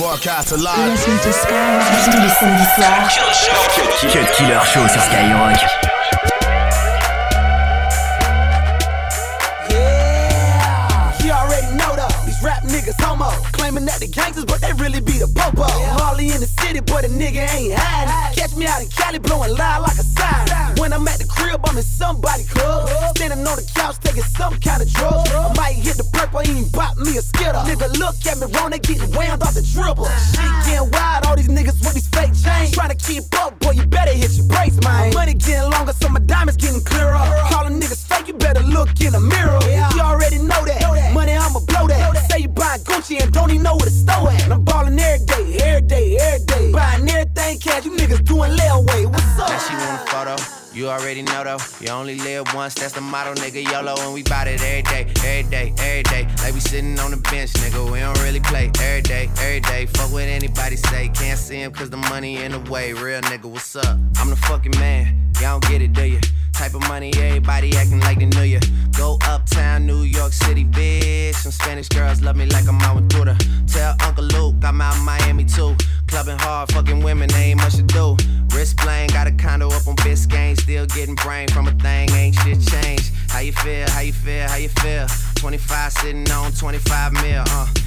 Broadcast alive. Tous les samedis soirs. Cut Killer Show sur Skyrock. Homo, claiming that they gangsters, but they really be the popo. Harley in the city, but a nigga ain't hiding. Catch me out in Cali, blowing loud like a siren. When I'm at the crib, I'm in somebody club. Standing on the couch, taking some kind of drug. I might hit the purple, ain't pop me a skitter. Nigga, look at me wrong, they getting whammed off the dribble. Shit getting wild, all these niggas with these fake chains. Trying to keep up, boy, you better hit your brakes, man. Money getting longer, so my diamonds getting clearer. Calling niggas fake, you better look in the mirror. You already know that. Money, I'ma blow that. Say you buying Gucci and don't even know where to store at. I'm ballin' every day, every day, every day. Buying everything cash, you niggas doing layaway. What's up? Now she want a photo. You already know though, you only live once, that's the motto, nigga. YOLO, and we bout it every day, every day, every day. Like we sitting on the bench, nigga. Play every day, every day. Fuck what anybody say, can't see him cause the money in the way. Real nigga, what's up? I'm the fucking man, y'all don't get it, do you? Type of money, everybody acting like they knew you. Go uptown, New York City, bitch. Some Spanish girls love me like I'm out with. Tell Uncle Luke I'm out in Miami too. Clubbing hard, fucking women, ain't much to do. Wrist playing, got a condo up on Biscayne. Still getting brain from a thing, ain't shit changed. How you feel, how you feel, how you feel? 25 sitting on 25 mil, uh.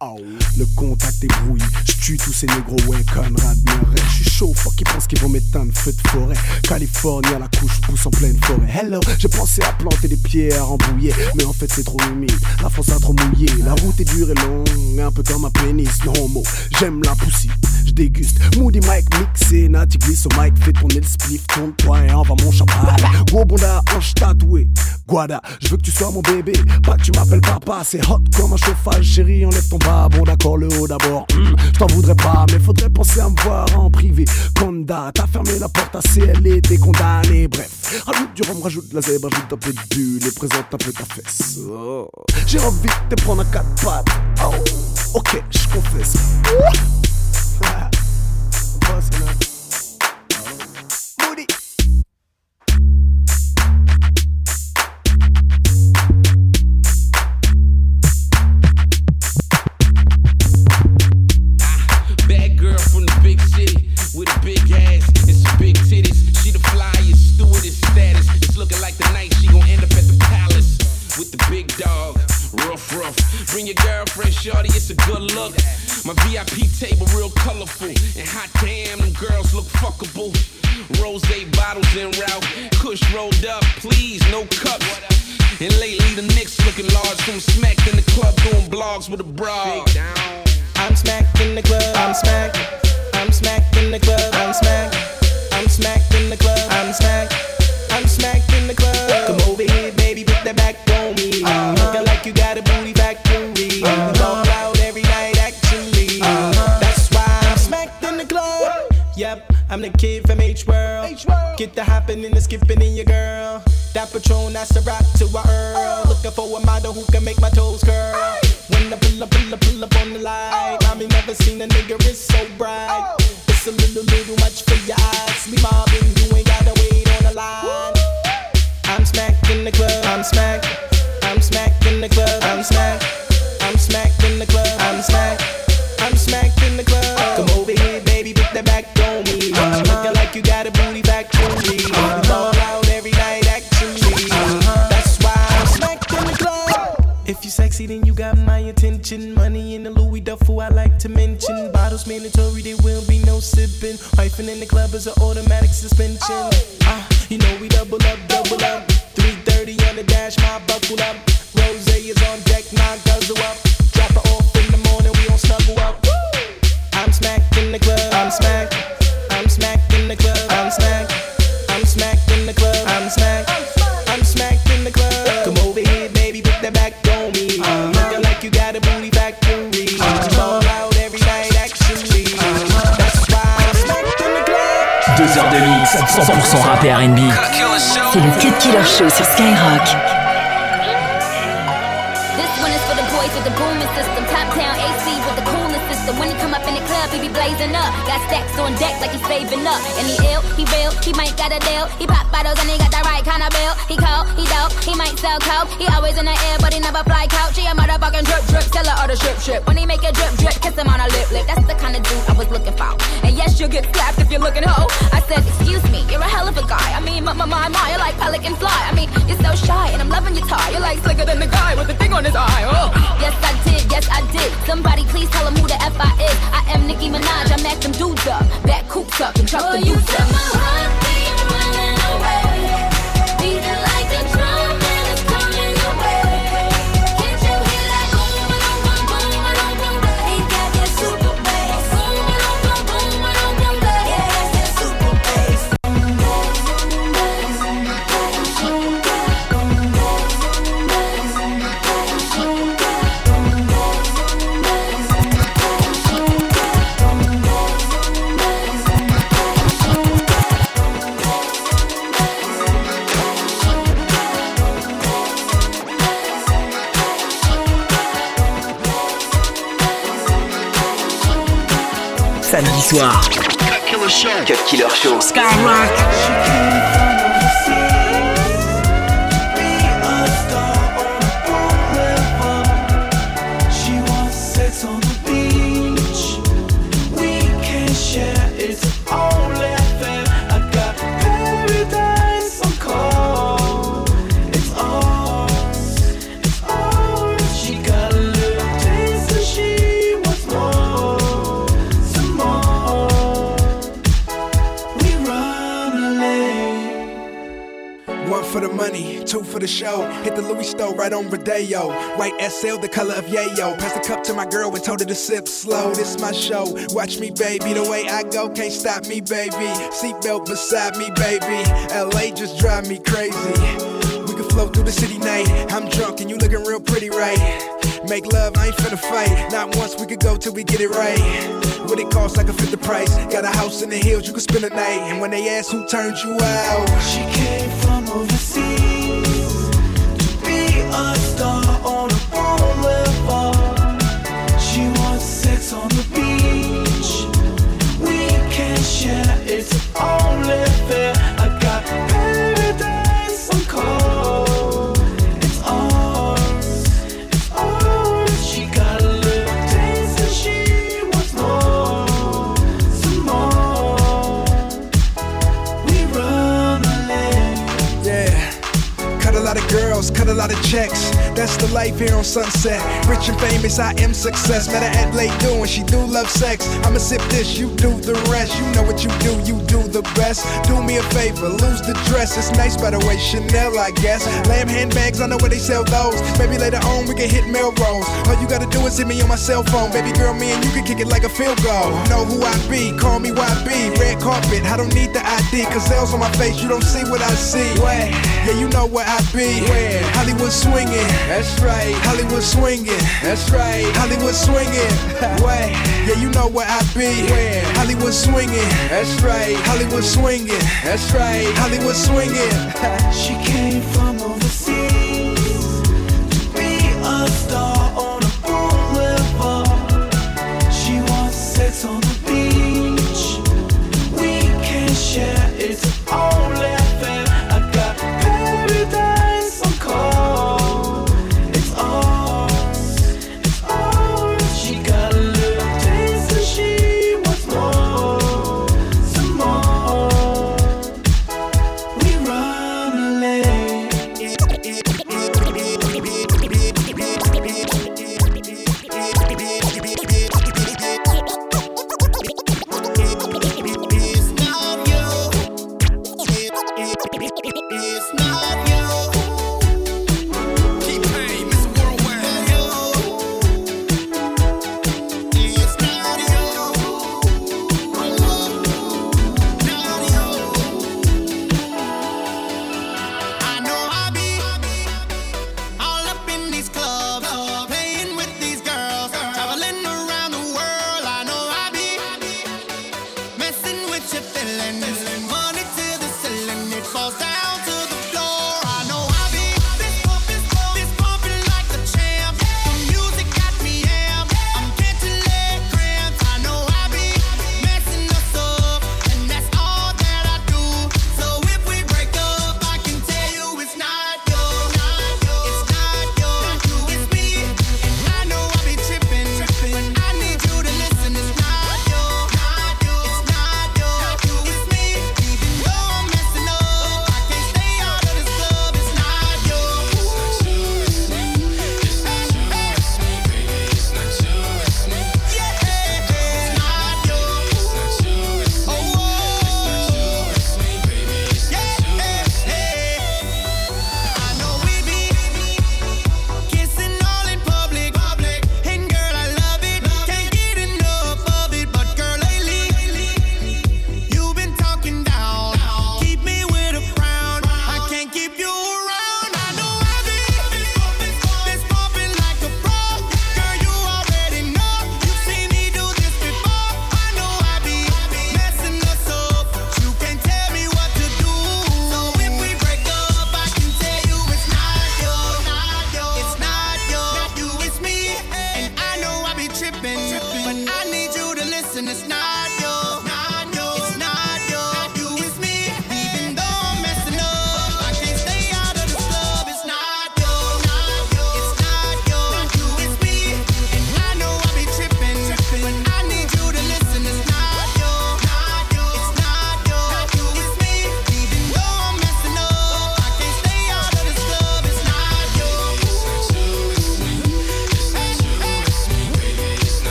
Oh. Le contact est brouillé, j'tue tous ces négros, ouais, Conrad Murray. J'suis chaud, fuck, ils pensent qu'ils vont m'éteindre, feu de forêt. Californie à la couche, pousse en pleine forêt. Hello, j'ai pensé à planter des pierres embrouillées, mais en fait c'est trop humide. La France a trop mouillé, la route est dure et longue, un peu comme un pénis, non homo. J'aime la poussie, j'déguste. Moody Mike mixé, Natty glisse au mic, fais tourner le spliff, tourne-toi et envoie mon champagne. Gros bonda, hanche tatoué. Guada, je veux que tu sois mon bébé, pas que tu m'appelles papa, c'est hot comme un chauffage, chérie, enlève ton bas, bon d'accord, le haut d'abord, hmm, je t'en voudrais pas, mais faudrait penser à me voir en privé. Conda, t'as fermé la porte à CL t'es condamné, bref, rajoute du rhum, rajoute de la zèbre, rajoute un peu de bulle et présente un peu ta fesse. Oh. J'ai envie de te prendre à quatre pattes, oh, ok, je confesse. Moody. Rolled up, please, no cups. And lately the Knicks looking large. From smacked in the club doing blogs with a bra. I'm smacked in the club. I'm smacked. I'm smacked in the club. That's a rock to a Earl. Looking for a model who can make If you sexy, then you got my attention. Money in the Louis duffel, I like to mention. bottles mandatory, there will be no sipping. Hyphen in the club is an automatic suspension. Ah, you know we double up, double up. 330 on the dash, my buckle up. Rose is on deck, nine guzzle up. Drop it off in the morning, we don't snuggle up. I'm smacked in the club, I'm smacked. I'm smacked in the club, I'm smacked. Deux heures de mix, 100% rap et R&B. C'est le Cut Killer Show sur Skyrock. Blazing up. Got stacks on deck like he's saving up. And he ill, he real, he might got a deal. He pop bottles and he got the right kind of bill. He cold, he dope, he might sell coke. He always in the air, but he never fly couch. He a motherfucking drip drip, seller or the strip strip. When he make a drip drip, kiss him on a lip lip. That's the kind of dude I was looking for. And yes, you'll get slapped if you're looking hoe. I said, excuse me, you're a hell of a guy. I mean, my my my my, you're like pelican fly. I mean, you're so shy, and I'm loving your tie. You're like slicker than the guy with the thing on his eye. Oh. Yes, I did, yes, I did. Somebody please tell him who the F I is. I am Nicki Minaj, I mack them dudes up. Back coops up and chuck the youths up. Samedi soir, Cut Killer Show. Skyrock. The show. Hit the Louis store right on Rodeo. White SL, the color of yayo. Pass the cup to my girl and told her to sip slow. This my show. Watch me, baby. The way I go can't stop me, baby. Seatbelt beside me, baby. LA just drive me crazy. We can flow through the city night. I'm drunk and you looking real pretty, right? Make love, I ain't finna fight. Not once we could go till we get it right. What it costs, I can fit the price. Got a house in the hills, you can spend a night. And when they ask who turned you out, She came from overseas on That's the life here on Sunset. Rich and famous, I am success. Met her at late doing, she do love sex. I'ma sip this, you do the rest. You know what you do, you do the best. Do me a favor, lose the dress. It's nice by the way, Chanel, I guess. Lamb handbags, I know where they sell those. Maybe later on we can hit Melrose. All you gotta do is hit me on my cell phone. Baby girl, me and you can kick it like a field goal. Know who I be, call me YB. Red carpet, I don't need the ID. Cause L's on my face, you don't see what I see. Where? Yeah, you know where I be. Where? Hollywood swinging. That's right. Hollywood swinging. That's right. Hollywood swinging. Where? Yeah, you know where I be. Where? Hollywood swinging. That's right. Hollywood swinging. That's right. Hollywood swinging. She came from overseas to be a star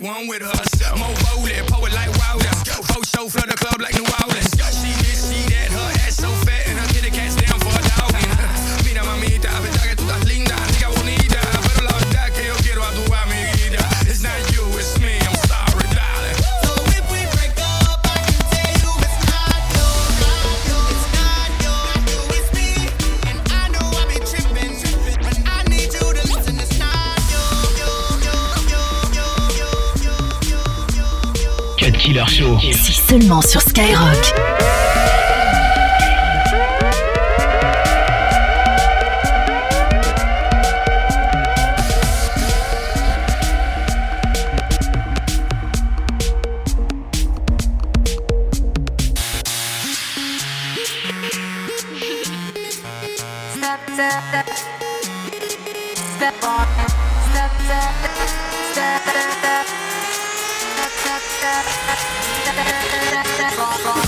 one with her. Mo Bowley, poet like Wilder. four show flood the club like New Orleans. She is Killer Show. C'est seulement sur Skyrock. Bye.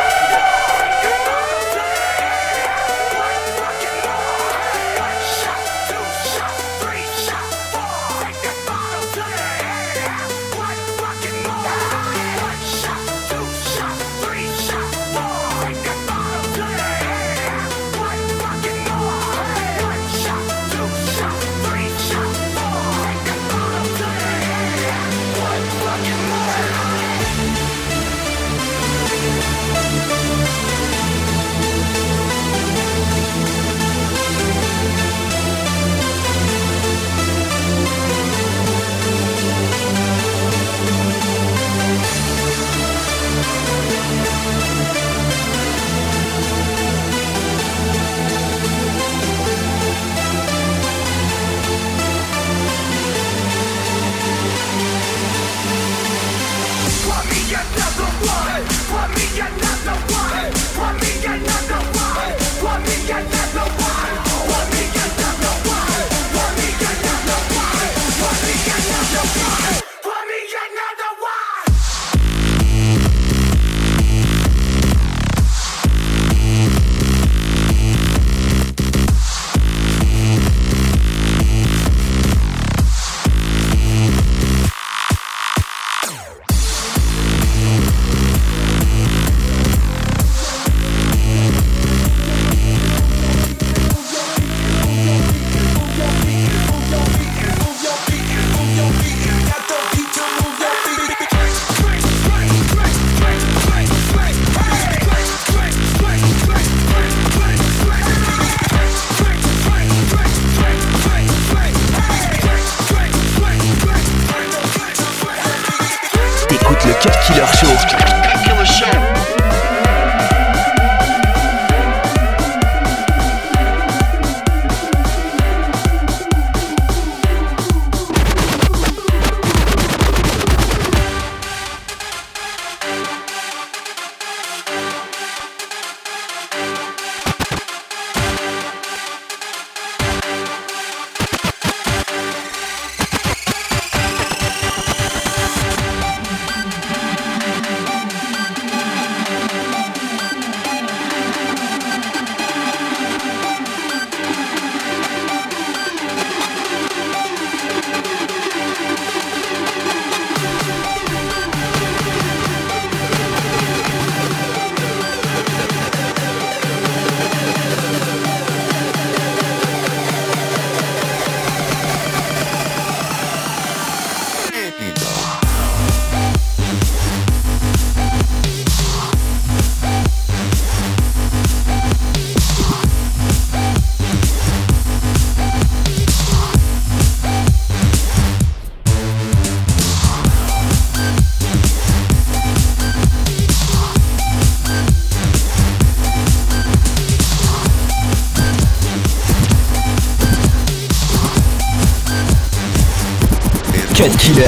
Killer Show.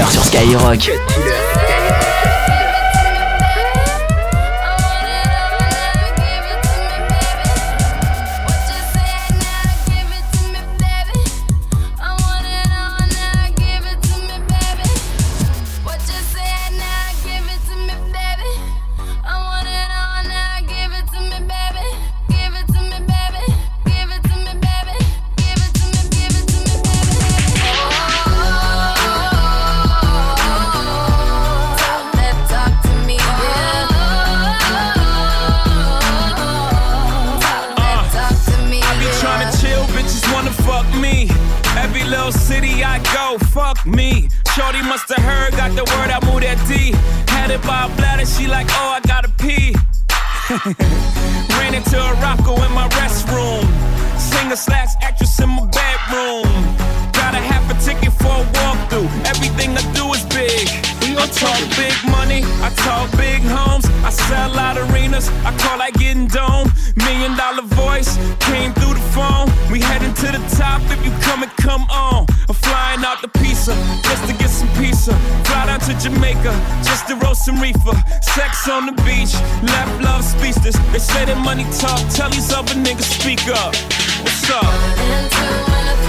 Sur Skyrock. me. Shorty must have heard, got the word, I moved that D. Had it by a bladder, she like, oh, I gotta pee. Ran into a rocko in my restroom. Singer slash actress in my bedroom. Got a half a ticket for a walkthrough. Everything I do is big. I talk big money. I talk big homes. I sell out arenas. I call like getting dome. Million dollar voice came through the phone. We heading to the top if you come and come on. I'm flying out the pizza just to get some pizza. Fly down to Jamaica just to roast some reefer. Sex on the beach, left love speechless. They say that money talk. Tell these other niggas speak up. What's up?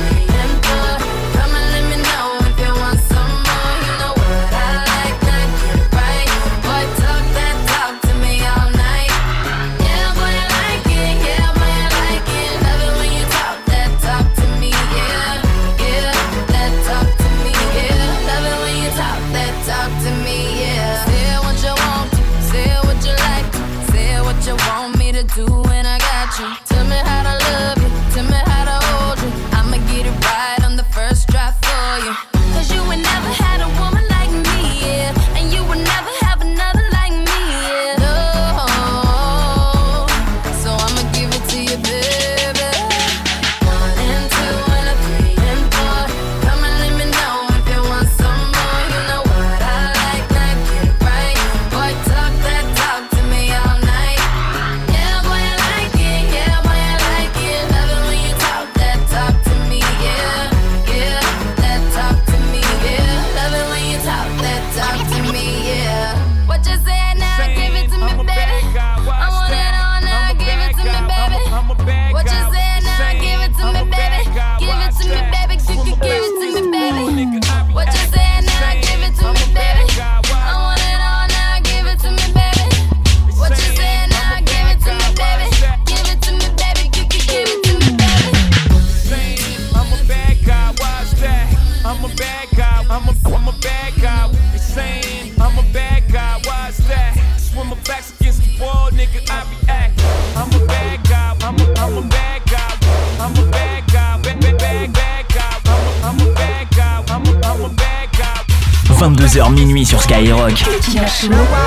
you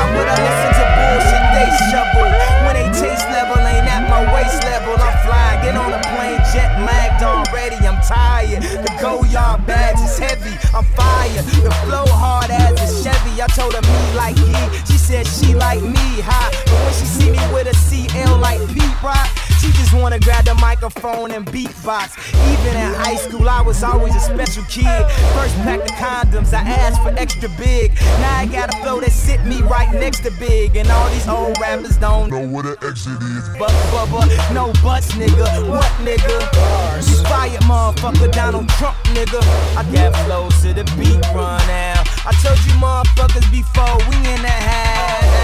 microphone and beatbox. Even in high school, I was always a special kid. First pack of condoms, I asked for extra big. Now I got a flow that sit me right next to big. And all these old rappers don't know what an exit is. But, but, but, no buts, nigga. What, nigga? You fired, motherfucker, Donald Trump, nigga. I got flows to the beat run now. I told you motherfuckers before, we in the house.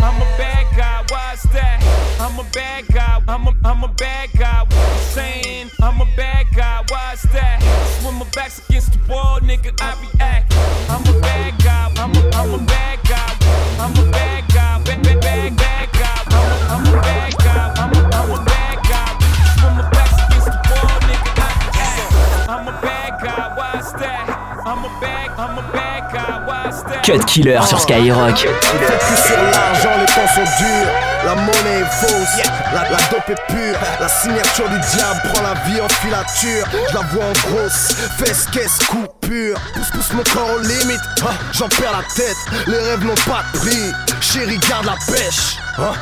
I'm a bad guy, why's that? I'm a bad guy. I'm a, I'm a bad guy. What you saying? I'm a bad guy. Why's that? When my back's against the wall, nigga, I react. I'm a bad guy. I'm a, I'm a bad guy. I'm a bad guy. Bad, bad, bad, bad guy. I'm a, I'm a bad guy. I'm a, I'm a bad guy. When my back's against the wall, nigga, I'm a bad guy. That? Cut Killer sur Skyrock. La monnaie est fausse, la, dope est pure. La signature du diable prend la vie en filature. Je la vois en grosse, fesse, caisse, coupure. Pousse, pousse mon corps aux limites, ah, j'en perds la tête. Les rêves n'ont pas de prix, chérie garde la pêche. Ah,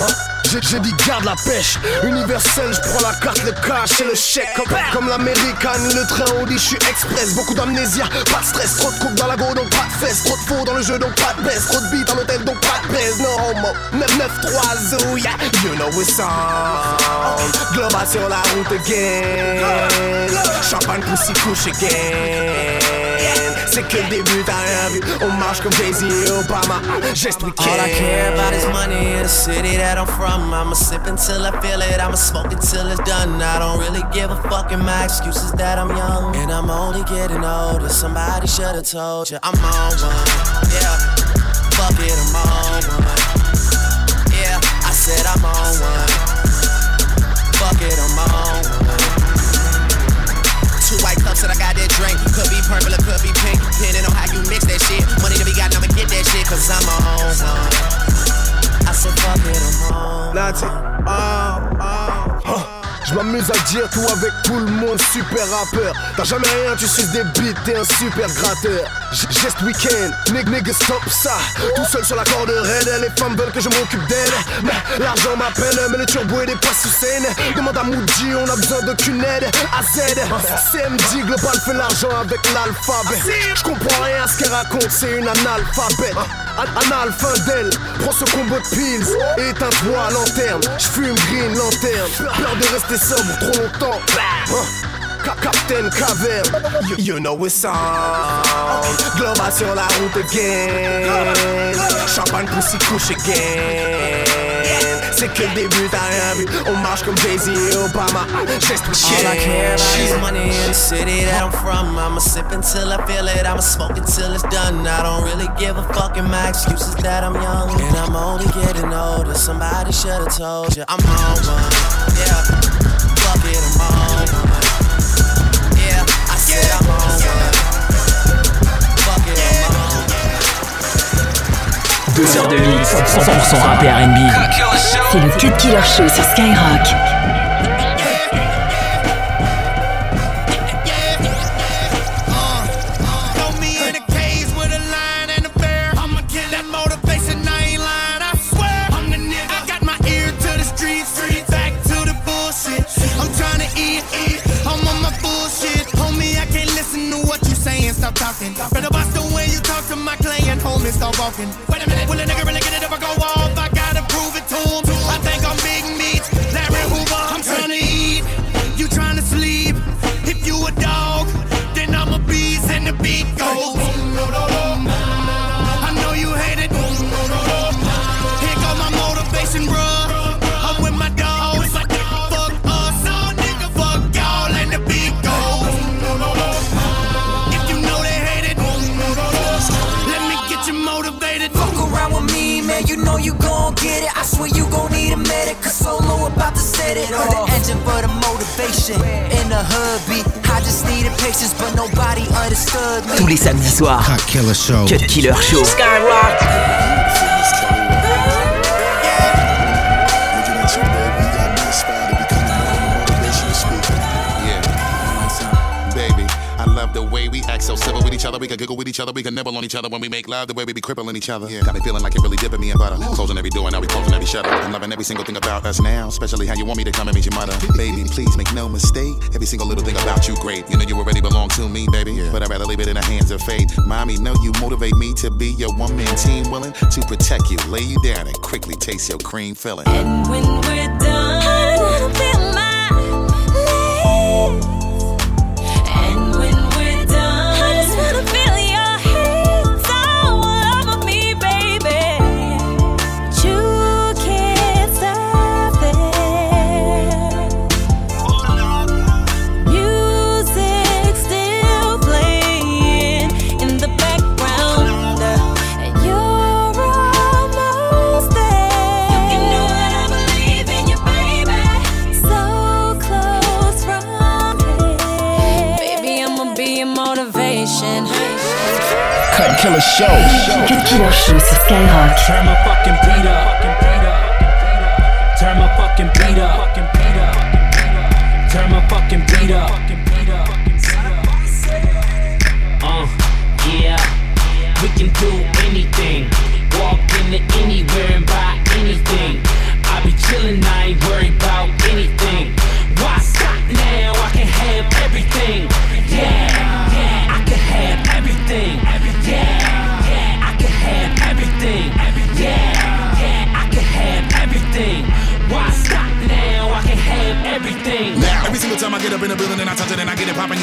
ah. J'ai dit garde la pêche, universel, je prends la carte, le cash et le chèque. Comme, comme l'américaine, le train on dit je suis express. Beaucoup d'amnésia, pas de stress, trop de coupe dans la go donc pas de fesses. Trop de faux dans le jeu donc pas de baisse, trop de beat en hôtel donc pas de baisse. No homo, 993 zoo, yeah, you know it's on Global sur la route again. Champagne pussy couche again C'est que le début, t'as rien vu On marche comme Jay-Z et Obama week-end All I care about is money in the city that I'm from. I'ma sip until I feel it, I'ma smoke it till it's done. I don't really give a fuck, and my excuse is that I'm young. And I'm only getting older, somebody should've told you I'm on one. Yeah, fuck it, I'm on one. Yeah, I said I'm on one. Fuck it, I'm on one. White cups that I got that drink. Could be purple or could be pink. Depending on how you mix that shit. Money to be got, I'ma get that shit. Cause I'm on one. I said, fuck it, I'm. Nazi. Ah, ah, ah. Je m'amuse à dire tout avec tout le monde, super rappeur. T'as jamais rien, tu suces des beats, t'es un super gratteur. J- Geste week-end, nigga, nigga, stop ça. Tout seul sur la corde raide, les femmes veulent que je m'occupe d'elles. Mais l'argent m'appelle, mais le turbo il est pas sous scène. Demande à Moody, on a besoin d'aucune aide. À Z, CMD, Global fait l'argent avec l'alphabet. Je comprends rien à ce qu'elle raconte, c'est une analphabète. An- Analphabète, prends ce combo de pills et éteins-toi à lanterne. J'fume green lanterne, peur de rester sobre trop longtemps. Hein? Ca- Captain Caverne, you, know it's on. Global sur la route again. Champagne pussy couche again. C'est que le début, t'as rien vu. On marche comme Jay-Z et Obama. All I care about is money in the city that I'm from. I'ma sip until I feel it, I'ma smoke it till it's done. I don't really give a fuck, and my excuse is that I'm young. And I'm only getting older, somebody should've told you I'm on one. Yeah, fuck it, I'm on one. Yeah, I said I'm Deux heures de mix, 100% rap et R&B. C'est le Cut Killer Show sur Skyrock. Throw me in a cage with a lion and a bear. I'ma kill that les samedis soirs, Cut Killer Show. Cut Killer Show. Yeah. So civil with each other. We can giggle with each other. We can nibble on each other when we make love. The way we be crippling each other. Yeah. Got me feeling like it really dipping me in butter. Closing every door, now we closing every shutter. I'm loving every single thing about us now. Especially how you want me to come and meet your mother. Baby, please make no mistake. Every single little thing about you great. You know you already belong to me, baby. But I'd rather leave it in the hands of fate. Mommy, know you motivate me to be your one man team, willing to protect you, lay you down, and quickly taste your cream filling. And when we're done, Show. Cut Killer Show sur Skyrock. Turn my fucking beat up. Turn my fucking beat up. Turn my fucking beat up.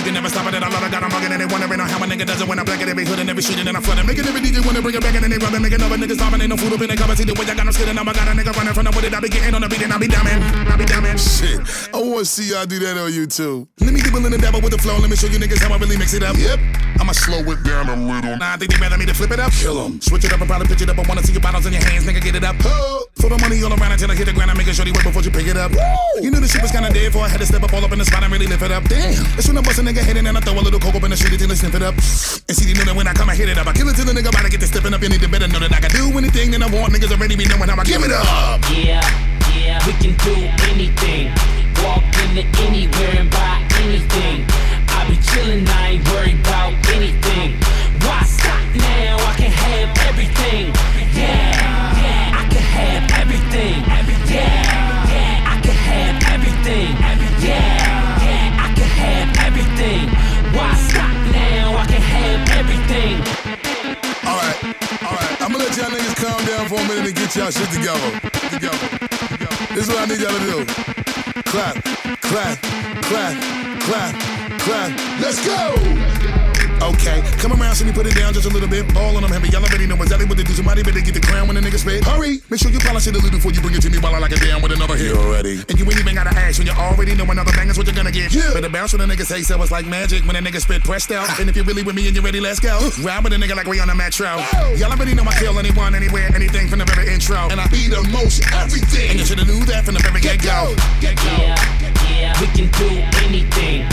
You can never stop it. And I love it, got and they wondering on how a nigga does it when I black it every hood and every street and then I flood it. Making every DJ wanna bring it back and then they rub it, making other niggas stopping. Ain't no food up in the cover. See the way I got them skidding. Now I got a nigga running from the wood I be getting on the beat and I be dumbing. I be dumbing. Shit, I wanna see y'all do that on YouTube. Let me dibble in the dabble with the flow. Let me show you niggas how I really mix it up. Yep. I'ma slow it down a little. Nah, I think they better me to flip it up. Kill 'em. Switch it up and probably pitch it up. I wanna see your bottles in your hands, nigga. Get it up. Throw the money all around until I hit the ground. I'm making sure they wait before you pick it up. You knew the shit was kinda dead before I had to step up all up in the spot and really lift it up. Damn. That's when I bust a nigga head and I throw a little coke up in the street it up. And see, they know that when I come, I hit it up. I kill it till the nigga about to get to stepping up. You need to better know that I can do anything that I want. Niggas already be knowing how I give it up. Yeah, yeah, we can do anything. Walk into anywhere and buy anything. I be chillin', I ain't worried about anything. Why stop now? I can have everything. Yeah, yeah, I can have everything. Yeah, yeah, I can have everything. Yeah, for a minute and get y'all shit together. Together. together. This is what I need y'all to do. Clap, clap, clap, clap, clap. Let's go! Okay, come around, see me put it down just a little bit. Ball on them heavy, y'all already know exactly what to do. Somebody better get the crown when the nigga spit. Hurry, make sure you polish it a little before you bring it to me while I lock it down with another hit. You already. And you ain't even gotta ask when you already know another bang is what you're gonna get. Yeah. Better bounce when the nigga say so. It's like magic when a nigga spit pressed out. Ah. And if you're really with me and you're ready, let's go. Ride with a nigga like we on a metro. Oh. Y'all already know I kill anyone, anywhere, anything from the very intro. And I Be the most everything. and you should've knew that from the very get go. Get go. Yeah, yeah, we can do anything.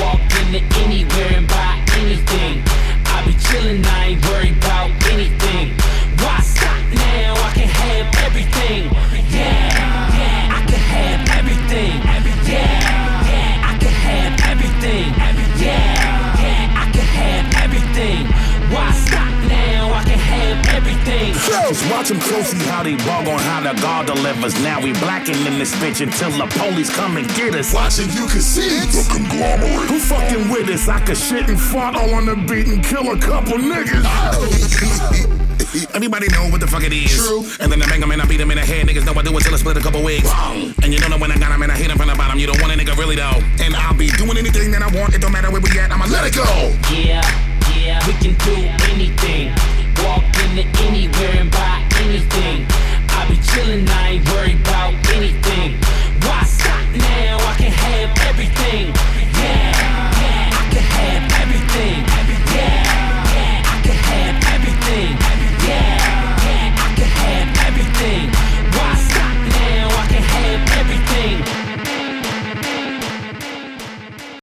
Walk into anywhere and buy anything. I be chillin', I ain't worried about anything. Why stop now? I can have everything. Yeah, yeah, I can have everything. Yeah, yeah, I can have everything. Yeah, everything. Watch them closely how they bug on how the God delivers. Now we blacking in this bitch until the police come and get us. Watching you can see it. The conglomerate. Who fucking with us? I could shit and fart all on the beat and kill a couple niggas. Oh. Everybody know what the fuck it is. True. And then I bang 'em and I beat beat 'em in the head. Niggas know I do it till I split a couple wigs. And you don't know that when I got got 'em and I hit 'em from the bottom, you don't want a nigga really though. And I'll be doing anything that I want. It don't matter where we at. I'ma let it go. Yeah, yeah, we can do anything. Walk into anywhere and buy anything. I be chillin', I ain't worried about anything. Why stop now? I can have everything. Yeah, yeah, I can have everything.